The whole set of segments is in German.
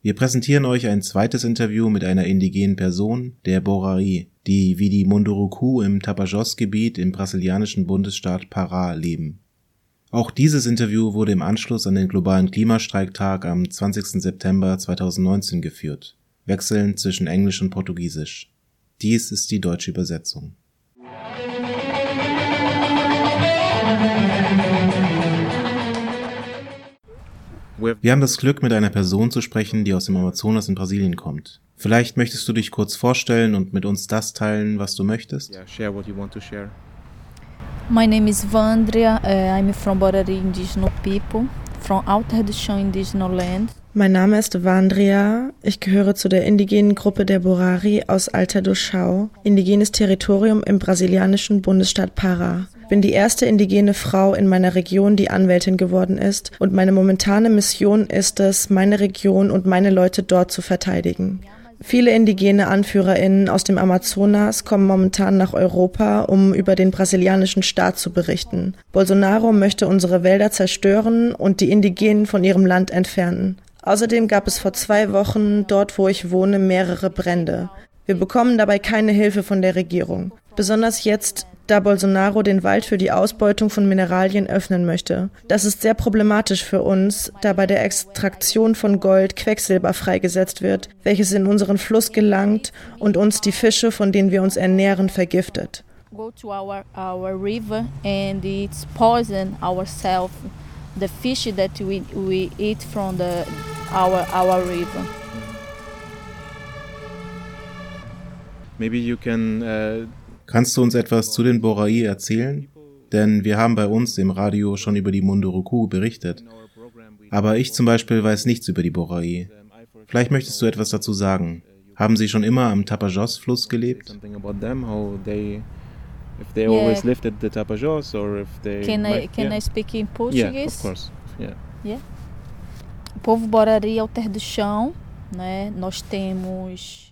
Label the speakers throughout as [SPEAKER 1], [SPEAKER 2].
[SPEAKER 1] Wir präsentieren euch ein zweites Interview mit einer indigenen Person, der Borari, die wie die Munduruku im Tapajós-Gebiet im brasilianischen Bundesstaat Pará leben. Auch dieses Interview wurde im Anschluss an den globalen Klimastreiktag am 20. September 2019 geführt, wechselnd zwischen Englisch und Portugiesisch. Dies ist die deutsche Übersetzung. Wir haben das Glück, mit einer Person zu sprechen, die aus dem Amazonas in Brasilien kommt. Vielleicht möchtest du dich kurz vorstellen und mit uns das teilen, was du möchtest?
[SPEAKER 2] Yeah, share what you want to share.
[SPEAKER 3] My name is Vandria. Uh, I'm from Borari Indigenous people, from Chão Indigenous Land.
[SPEAKER 4] Mein Name ist Vandria. Ich gehöre zu der indigenen Gruppe der Borari aus Alta do Chão, indigenes Territorium im brasilianischen Bundesstaat Pará. Bin die erste indigene Frau in meiner Region, die Anwältin geworden ist, und meine momentane Mission ist es, meine Region und meine Leute dort zu verteidigen. Viele indigene Anführerinnen aus dem Amazonas kommen momentan nach Europa, um über den brasilianischen Staat zu berichten. Bolsonaro möchte unsere Wälder zerstören und die Indigenen von ihrem Land entfernen. Außerdem gab es vor zwei Wochen dort, wo ich wohne, mehrere Brände. Wir bekommen dabei keine Hilfe von der Regierung. Besonders jetzt, da Bolsonaro den Wald für die Ausbeutung von Mineralien öffnen möchte. Das ist sehr problematisch für uns, da bei der Extraktion von Gold Quecksilber freigesetzt wird, welches in unseren Fluss gelangt und uns die Fische, von denen wir uns ernähren, vergiftet.
[SPEAKER 3] Go to our, our river and it's poison ourselves. The fish that we, we eat from the, our, our river.
[SPEAKER 2] Maybe you can uh,
[SPEAKER 1] Kannst du uns etwas zu den Borai erzählen? Denn wir haben bei uns im Radio schon über die Munduruku berichtet. Aber ich zum Beispiel weiß nichts über die Borai. Vielleicht möchtest du etwas dazu sagen. Haben sie schon immer am Tapajós-Fluss gelebt?
[SPEAKER 2] if they
[SPEAKER 3] Yeah.
[SPEAKER 2] always lived at the Tapajós or if they.
[SPEAKER 3] Can I,
[SPEAKER 2] might-
[SPEAKER 3] can
[SPEAKER 2] yeah.
[SPEAKER 3] I speak in
[SPEAKER 2] Yeah,
[SPEAKER 3] Portuguese?
[SPEAKER 2] of course. Yeah.
[SPEAKER 3] O povo Borari Alter do Chão, né? Nós temos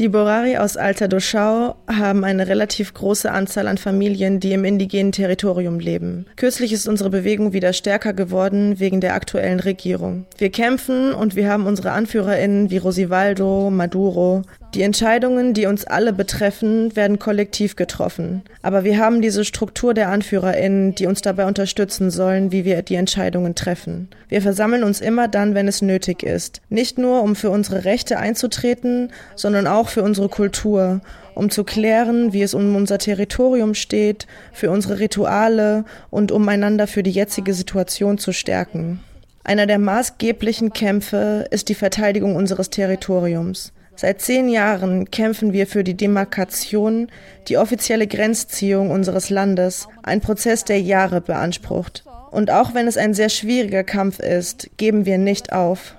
[SPEAKER 4] Die Borari aus Alta do Chão haben eine relativ große Anzahl an Familien, die im indigenen Territorium leben. Kürzlich ist unsere Bewegung wieder stärker geworden wegen der aktuellen Regierung. Wir kämpfen und wir haben unsere AnführerInnen wie Rosivaldo, Maduro. Die Entscheidungen, die uns alle betreffen, werden kollektiv getroffen. Aber wir haben diese Struktur der AnführerInnen, die uns dabei unterstützen sollen, wie wir die Entscheidungen treffen. Wir versammeln uns immer dann, wenn es nötig ist. Nicht nur, um für unsere Rechte einzutreten, sondern auch für unsere Kultur, um zu klären, wie es um unser Territorium steht, für unsere Rituale und um einander für die jetzige Situation zu stärken. Einer der maßgeblichen Kämpfe ist die Verteidigung unseres Territoriums. Seit zehn Jahren kämpfen wir für die Demarkation, die offizielle Grenzziehung unseres Landes, ein Prozess, der Jahre beansprucht. Und auch wenn es ein sehr schwieriger Kampf ist, geben wir nicht auf.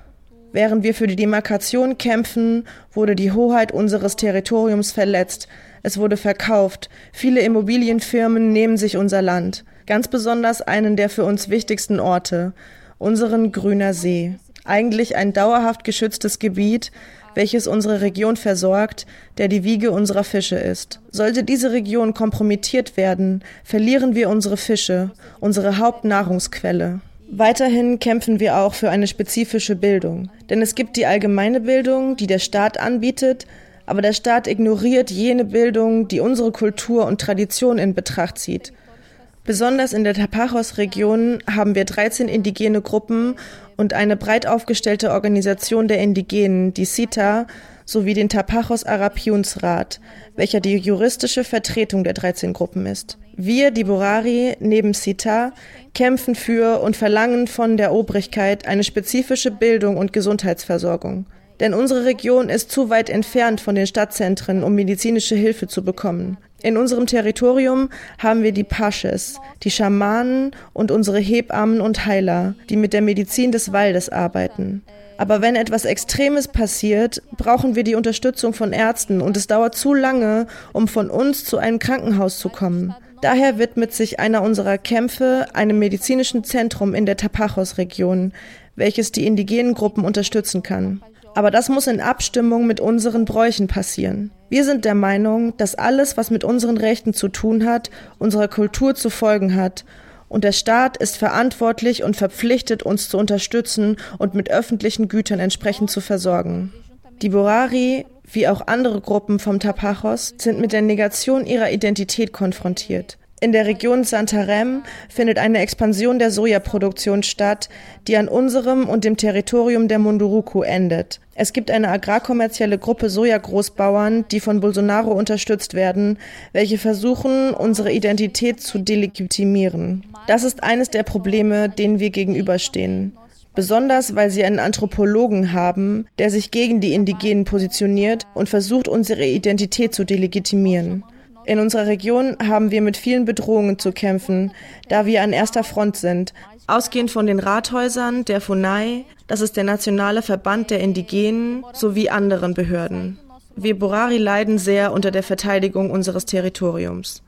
[SPEAKER 4] Während wir für die Demarkation kämpfen, wurde die Hoheit unseres Territoriums verletzt. Es wurde verkauft. Viele Immobilienfirmen nehmen sich unser Land. Ganz besonders einen der für uns wichtigsten Orte, unseren Grüner See. Eigentlich ein dauerhaft geschütztes Gebiet, welches unsere Region versorgt, der die Wiege unserer Fische ist. Sollte diese Region kompromittiert werden, verlieren wir unsere Fische, unsere Hauptnahrungsquelle. Weiterhin kämpfen wir auch für eine spezifische Bildung. Denn es gibt die allgemeine Bildung, die der Staat anbietet, aber der Staat ignoriert jene Bildung, die unsere Kultur und Tradition in Betracht zieht. Besonders in der Tapajos-Region haben wir 13 indigene Gruppen und eine breit aufgestellte Organisation der Indigenen, die CITA, sowie den Tapajos Arapiunsrat, welcher die juristische Vertretung der 13 Gruppen ist. Wir, die Borari, neben CITA, kämpfen für und verlangen von der Obrigkeit eine spezifische Bildung und Gesundheitsversorgung. Denn unsere Region ist zu weit entfernt von den Stadtzentren, um medizinische Hilfe zu bekommen. In unserem Territorium haben wir die Pasches, die Schamanen und unsere Hebammen und Heiler, die mit der Medizin des Waldes arbeiten. Aber wenn etwas Extremes passiert, brauchen wir die Unterstützung von Ärzten und es dauert zu lange, um von uns zu einem Krankenhaus zu kommen. Daher widmet sich einer unserer Kämpfe einem medizinischen Zentrum in der Tapajos-Region, welches die indigenen Gruppen unterstützen kann. Aber das muss in Abstimmung mit unseren Bräuchen passieren. Wir sind der Meinung, dass alles, was mit unseren Rechten zu tun hat, unserer Kultur zu folgen hat. Und der Staat ist verantwortlich und verpflichtet, uns zu unterstützen und mit öffentlichen Gütern entsprechend zu versorgen. Die Borari, wie auch andere Gruppen vom Tapajos, sind mit der Negation ihrer Identität konfrontiert. In der Region Santarem findet eine Expansion der Sojaproduktion statt, die an unserem und dem Territorium der Munduruku endet. Es gibt eine agrarkommerzielle Gruppe Sojagroßbauern, die von Bolsonaro unterstützt werden, welche versuchen, unsere Identität zu delegitimieren. Das ist eines der Probleme, denen wir gegenüberstehen. Besonders weil sie einen Anthropologen haben, der sich gegen die Indigenen positioniert und versucht, unsere Identität zu delegitimieren. In unserer Region haben wir mit vielen Bedrohungen zu kämpfen, da wir an erster Front sind. Ausgehend von den Rathäusern der FUNAI, das ist der nationale Verband der Indigenen, sowie anderen Behörden. Wir Borari leiden sehr unter der Verteidigung unseres Territoriums.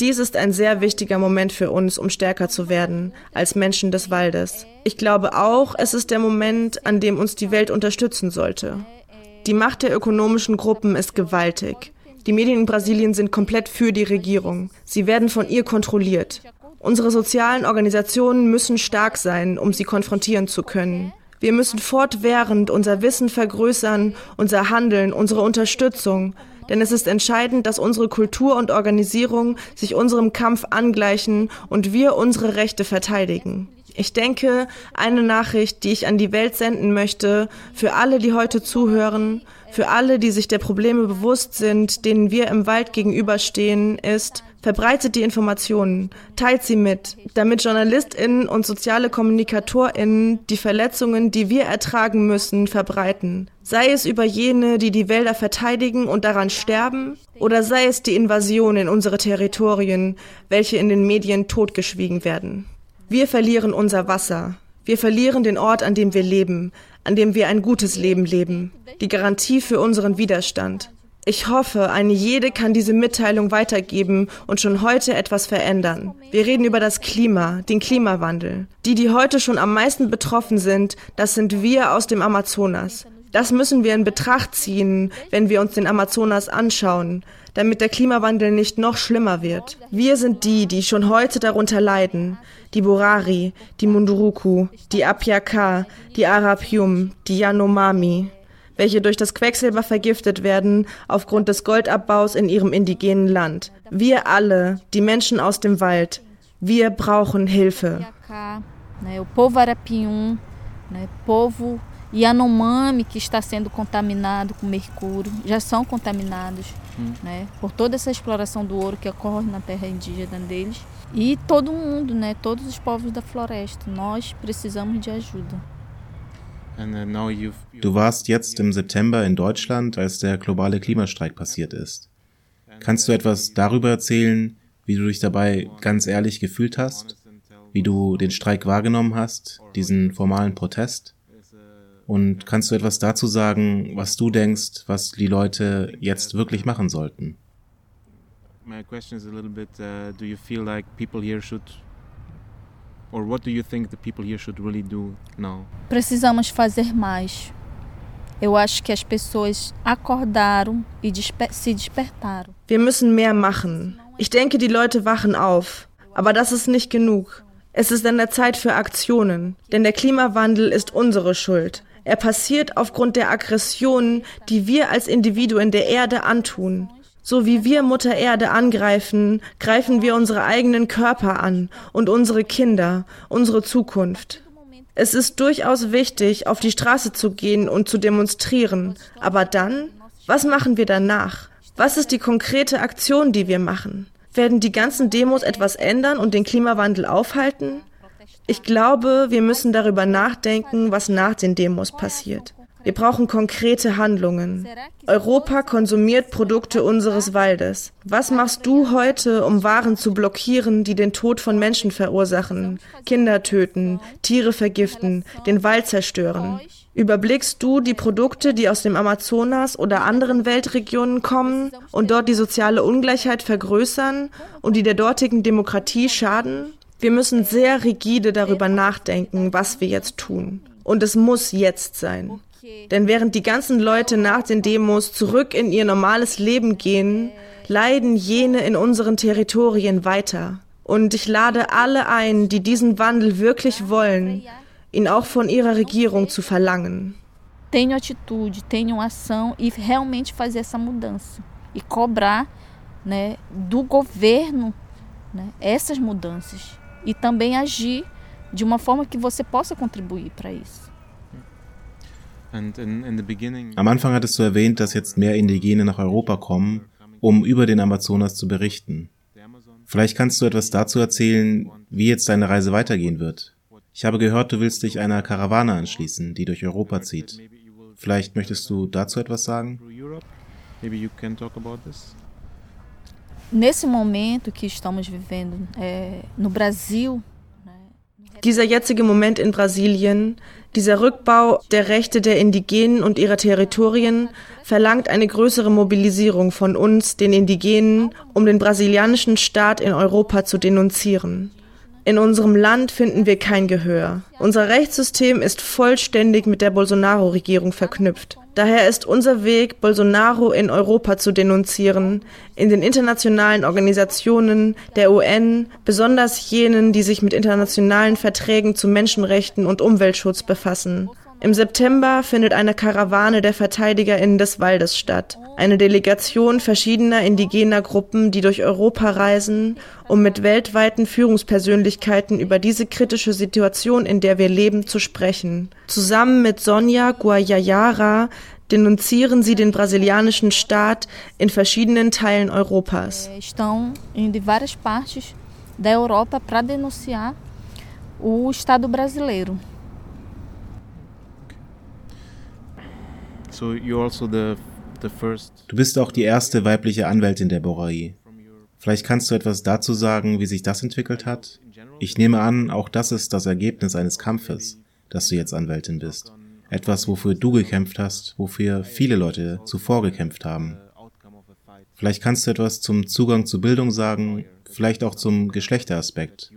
[SPEAKER 4] Dies ist ein sehr wichtiger Moment für uns, um stärker zu werden als Menschen des Waldes. Ich glaube auch, es ist der Moment, an dem uns die Welt unterstützen sollte. Die Macht der ökonomischen Gruppen ist gewaltig. Die Medien in Brasilien sind komplett für die Regierung. Sie werden von ihr kontrolliert. Unsere sozialen Organisationen müssen stark sein, um sie konfrontieren zu können. Wir müssen fortwährend unser Wissen vergrößern, unser Handeln, unsere Unterstützung, denn es ist entscheidend, dass unsere Kultur und Organisierung sich unserem Kampf angleichen und wir unsere Rechte verteidigen. Ich denke, eine Nachricht, die ich an die Welt senden möchte, für alle, die heute zuhören, für alle, die sich der Probleme bewusst sind, denen wir im Wald gegenüberstehen, ist, verbreitet die Informationen, teilt sie mit, damit JournalistInnen und soziale KommunikatorInnen die Verletzungen, die wir ertragen müssen, verbreiten. Sei es über jene, die die Wälder verteidigen und daran sterben, oder sei es die Invasion in unsere Territorien, welche in den Medien totgeschwiegen werden. Wir verlieren unser Wasser. Wir verlieren den Ort, an dem wir leben, an dem wir ein gutes Leben leben, die Garantie für unseren Widerstand. Ich hoffe, eine jede kann diese Mitteilung weitergeben und schon heute etwas verändern. Wir reden über das Klima, den Klimawandel. Die, die heute schon am meisten betroffen sind, das sind wir aus dem Amazonas. Das müssen wir in Betracht ziehen, wenn wir uns den Amazonas anschauen, damit der Klimawandel nicht noch schlimmer wird. Wir sind die, die schon heute darunter leiden. Die Borari, die Munduruku, die Apiaka, die Arapium, die Yanomami, welche durch das Quecksilber vergiftet werden aufgrund des Goldabbaus in ihrem indigenen Land. Wir alle, die Menschen aus dem Wald, wir brauchen Hilfe.
[SPEAKER 3] O povo Arapium, povo Yanomami que está sendo contaminado com mercúrio, já são contaminados né, por toda essa exploração do ouro que ocorre na terra indígena deles. E todo mundo, né, todos os povos da floresta, nós precisamos de ajuda.
[SPEAKER 1] Uh, du warst jetzt im September in Deutschland, als der globale Klimastreik passiert ist. Kannst du etwas darüber erzählen, wie du dich dabei ganz ehrlich gefühlt hast, wie du den Streik wahrgenommen hast, diesen formalen Protest? Und kannst du etwas dazu sagen, was du denkst, was die Leute jetzt wirklich machen sollten? My question is a little bit, uh, do you feel like people here should or what do you think the people here should really do now?
[SPEAKER 3] Precisamos fazer mais. Eu acho que as pessoas acordaram e desper se despertaram.
[SPEAKER 4] Wir müssen mehr machen. Ich denke, die Leute wachen auf. Aber das ist nicht genug. Es ist an der Zeit für Aktionen, denn der Klimawandel ist unsere Schuld. Er passiert aufgrund der Aggressionen, die wir als Individuen der Erde antun. So wie wir Mutter Erde angreifen, greifen wir unsere eigenen Körper an und unsere Kinder, unsere Zukunft. Es ist durchaus wichtig, auf die Straße zu gehen und zu demonstrieren. Aber dann? Was machen wir danach? Was ist die konkrete Aktion, die wir machen? Werden die ganzen Demos etwas ändern und den Klimawandel aufhalten? Ich glaube, wir müssen darüber nachdenken, was nach den Demos passiert. Wir brauchen konkrete Handlungen. Europa konsumiert Produkte unseres Waldes. Was machst du heute, um Waren zu blockieren, die den Tod von Menschen verursachen, Kinder töten, Tiere vergiften, den Wald zerstören? Überblickst du die Produkte, die aus dem Amazonas oder anderen Weltregionen kommen und dort die soziale Ungleichheit vergrößern und die der dortigen Demokratie schaden? Wir müssen sehr rigide darüber nachdenken, was wir jetzt tun. Und es muss jetzt sein. Denn während die ganzen Leute nach den Demos zurück in ihr normales Leben gehen, leiden jene in unseren Territorien weiter. Und ich lade alle ein, die diesen Wandel wirklich wollen, ihn auch von ihrer Regierung zu verlangen.
[SPEAKER 3] Tenham atitude, tenham ação e realmente fazer essa mudança e cobrar, né, do governo, né, essas mudanças e também agir de uma forma que você possa contribuir para isso.
[SPEAKER 1] Am Anfang hattest du erwähnt, dass jetzt mehr Indigene nach Europa kommen, um über den Amazonas zu berichten. Vielleicht kannst du etwas dazu erzählen, wie jetzt deine Reise weitergehen wird. Ich habe gehört, du willst dich einer Karawane anschließen, die durch Europa zieht. Vielleicht möchtest du dazu etwas sagen?
[SPEAKER 3] Nesse momento que estamos vivendo é, no Brasil,
[SPEAKER 4] dieser jetzige Moment in Brasilien, dieser Rückbau der Rechte der Indigenen und ihrer Territorien verlangt eine größere Mobilisierung von uns, den Indigenen, um den brasilianischen Staat in Europa zu denunzieren. In unserem Land finden wir kein Gehör. Unser Rechtssystem ist vollständig mit der Bolsonaro-Regierung verknüpft. Daher ist unser Weg, Bolsonaro in Europa zu denunzieren, in den internationalen Organisationen, der UN, besonders jenen, die sich mit internationalen Verträgen zu Menschenrechten und Umweltschutz befassen. Im September findet eine Karawane der VerteidigerInnen des Waldes statt. Eine Delegation verschiedener indigener Gruppen, die durch Europa reisen, um mit weltweiten Führungspersönlichkeiten über diese kritische Situation, in der wir leben, zu sprechen. Zusammen mit Sonja Guayayara denunzieren sie den brasilianischen Staat in verschiedenen Teilen Europas.
[SPEAKER 3] Estão em várias partes da Europa para denunciar o Estado brasileiro.
[SPEAKER 1] Also du bist auch die erste weibliche Anwältin der Borai. Vielleicht kannst du etwas dazu sagen, wie sich das entwickelt hat? Ich nehme an, auch das ist das Ergebnis eines Kampfes, dass du jetzt Anwältin bist. Etwas, wofür du gekämpft hast, wofür viele Leute zuvor gekämpft haben. Vielleicht kannst du etwas zum Zugang zu Bildung sagen, vielleicht auch zum Geschlechteraspekt,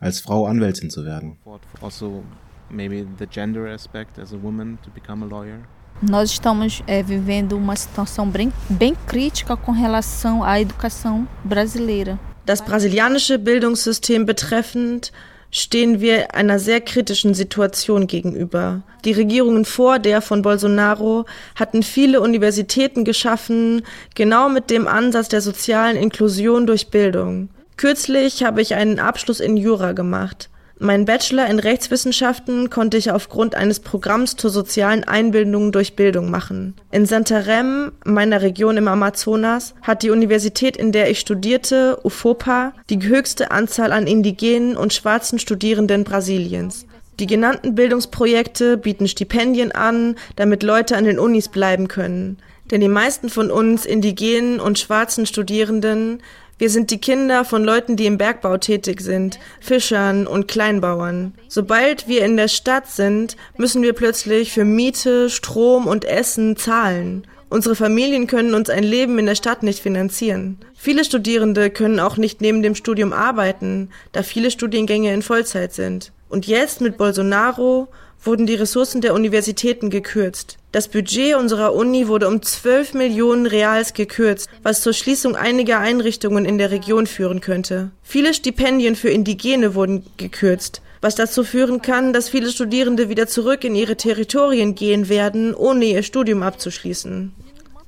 [SPEAKER 1] als Frau Anwältin zu werden. Also maybe the gender aspect as a woman to become a lawyer.
[SPEAKER 3] Nós estamos é, vivendo uma situação bem, bem crítica com relação à educação brasileira.
[SPEAKER 4] Das brasilianische Bildungssystem betreffend stehen wir einer sehr kritischen Situation gegenüber. Die Regierungen vor der von Bolsonaro hatten viele Universitäten geschaffen, genau mit dem Ansatz der sozialen Inklusion durch Bildung. Kürzlich habe ich einen Abschluss in Jura gemacht. Mein Bachelor in Rechtswissenschaften konnte ich aufgrund eines Programms zur sozialen Einbildung durch Bildung machen. In Santarém, meiner Region im Amazonas, hat die Universität, in der ich studierte, UFOPA, die höchste Anzahl an indigenen und schwarzen Studierenden Brasiliens. Die genannten Bildungsprojekte bieten Stipendien an, damit Leute an den Unis bleiben können. Denn die meisten von uns indigenen und schwarzen Studierenden wir sind die Kinder von Leuten, die im Bergbau tätig sind, Fischern und Kleinbauern. Sobald wir in der Stadt sind, müssen wir plötzlich für Miete, Strom und Essen zahlen. Unsere Familien können uns ein Leben in der Stadt nicht finanzieren. Viele Studierende können auch nicht neben dem Studium arbeiten, da viele Studiengänge in Vollzeit sind. Und jetzt mit Bolsonaro wurden die Ressourcen der Universitäten gekürzt. Das Budget unserer Uni wurde um 12 Millionen Reals gekürzt, was zur Schließung einiger Einrichtungen in der Region führen könnte. Viele Stipendien für Indigene wurden gekürzt, was dazu führen kann, dass viele Studierende wieder zurück in ihre Territorien gehen werden, ohne ihr Studium abzuschließen.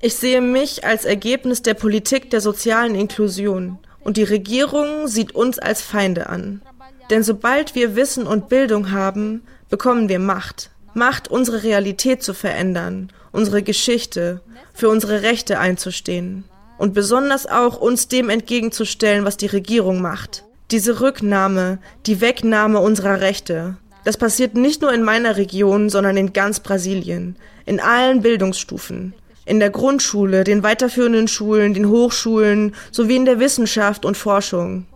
[SPEAKER 4] Ich sehe mich als Ergebnis der Politik der sozialen Inklusion und die Regierung sieht uns als Feinde an. Denn sobald wir Wissen und Bildung haben, bekommen wir Macht. Macht, unsere Realität zu verändern, unsere Geschichte, für unsere Rechte einzustehen. Und besonders auch uns dem entgegenzustellen, was die Regierung macht. Diese Rücknahme, die Wegnahme unserer Rechte. Das passiert nicht nur in meiner Region, sondern in ganz Brasilien, in allen Bildungsstufen. In der Grundschule, den weiterführenden Schulen, den Hochschulen sowie in der Wissenschaft und Forschung.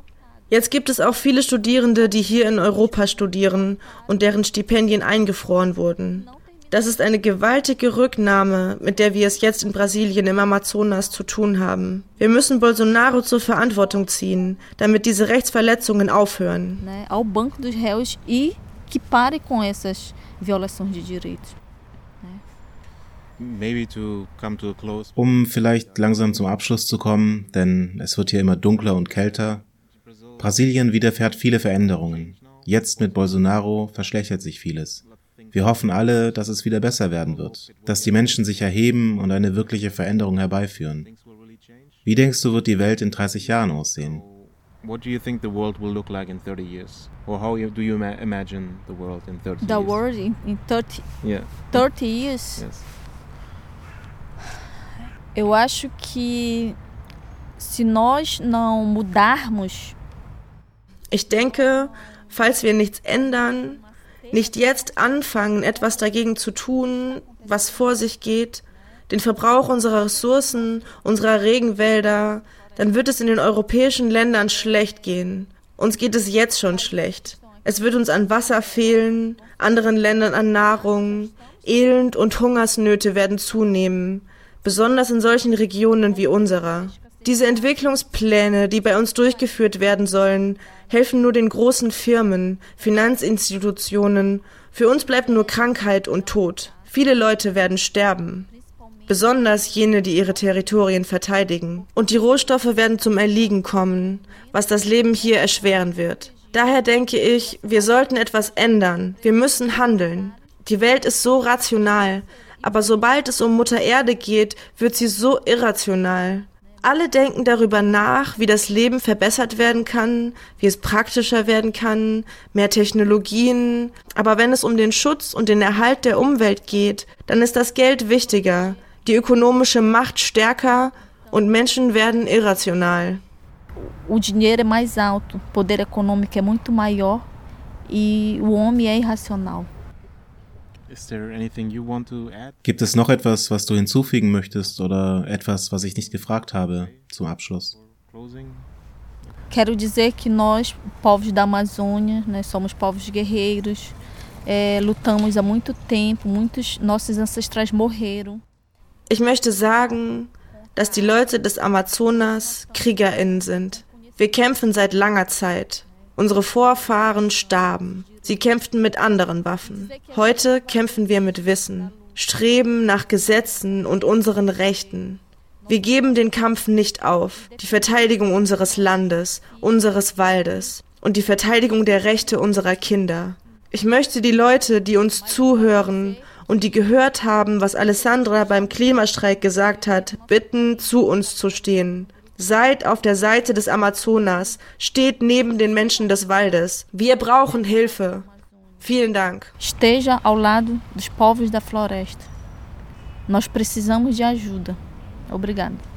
[SPEAKER 4] Jetzt gibt es auch viele Studierende, die hier in Europa studieren und deren Stipendien eingefroren wurden. Das ist eine gewaltige Rücknahme, mit der wir es jetzt in Brasilien im Amazonas zu tun haben. Wir müssen Bolsonaro zur Verantwortung ziehen, damit diese Rechtsverletzungen aufhören.
[SPEAKER 3] Né, ao banco dos réus e que pare com essas violações de direitos.
[SPEAKER 2] Maybe to come to a close.
[SPEAKER 1] Um vielleicht langsam zum Abschluss zu kommen, denn es wird hier immer dunkler und kälter. Brasilien widerfährt viele Veränderungen. Jetzt mit Bolsonaro verschlechtert sich vieles. Wir hoffen alle, dass es wieder besser werden wird, dass die Menschen sich erheben und eine wirkliche Veränderung herbeiführen. Wie denkst du, wird die Welt in 30 Jahren aussehen?
[SPEAKER 2] What do you think the world will look like in 30 years? Or how do you ima- imagine the world in 30
[SPEAKER 3] The
[SPEAKER 2] years?
[SPEAKER 3] world in, in 30,
[SPEAKER 2] Yeah.
[SPEAKER 3] 30 years,
[SPEAKER 2] Yes.
[SPEAKER 3] eu acho que se nós não mudarmos,
[SPEAKER 4] Ich denke, falls wir nichts ändern, nicht jetzt anfangen, etwas dagegen zu tun, was vor sich geht, den Verbrauch unserer Ressourcen, unserer Regenwälder, dann wird es in den europäischen Ländern schlecht gehen. Uns geht es jetzt schon schlecht. Es wird uns an Wasser fehlen, anderen Ländern an Nahrung, Elend und Hungersnöte werden zunehmen, besonders in solchen Regionen wie unserer. Diese Entwicklungspläne, die bei uns durchgeführt werden sollen, helfen nur den großen Firmen, Finanzinstitutionen. Für uns bleibt nur Krankheit und Tod. Viele Leute werden sterben. Besonders jene, die ihre Territorien verteidigen. Und die Rohstoffe werden zum Erliegen kommen, was das Leben hier erschweren wird. Daher denke ich, wir sollten etwas ändern. Wir müssen handeln. Die Welt ist so rational, aber sobald es um Mutter Erde geht, wird sie so irrational. Alle denken darüber nach, wie das Leben verbessert werden kann, wie es praktischer werden kann, mehr Technologien. Aber wenn es um den Schutz und den Erhalt der Umwelt geht, dann ist das Geld wichtiger, die ökonomische Macht stärker und Menschen werden irrational.
[SPEAKER 3] o dinheiro é mais alto, poder econômico é muito maior e o homem é irracional.
[SPEAKER 2] Is there anything you want to add?
[SPEAKER 1] Gibt es noch etwas, was du hinzufügen möchtest oder etwas, was ich nicht gefragt habe zum Abschluss?
[SPEAKER 2] Closing?
[SPEAKER 3] Quero dizer que nós, povos da Amazônia, nós somos povos guerreiros, é, lutamos há muito tempo, muitos nossos ancestrais morreram.
[SPEAKER 4] Ich möchte sagen, dass die Leute des Amazonas KriegerInnen sind. Wir kämpfen seit langer Zeit. Unsere Vorfahren starben. Sie kämpften mit anderen Waffen. Heute kämpfen wir mit Wissen, streben nach Gesetzen und unseren Rechten. Wir geben den Kampf nicht auf. Die Verteidigung unseres Landes, unseres Waldes und die Verteidigung der Rechte unserer Kinder. Ich möchte die Leute, die uns zuhören und die gehört haben, was Alessandra beim Klimastreik gesagt hat, bitten, zu uns zu stehen. Seid auf der Seite des Amazonas, steht neben den Menschen des Waldes. Wir brauchen Hilfe. Vielen Dank.
[SPEAKER 3] Esteja ao lado dos povos da floresta. Nós precisamos de ajuda. Obrigada.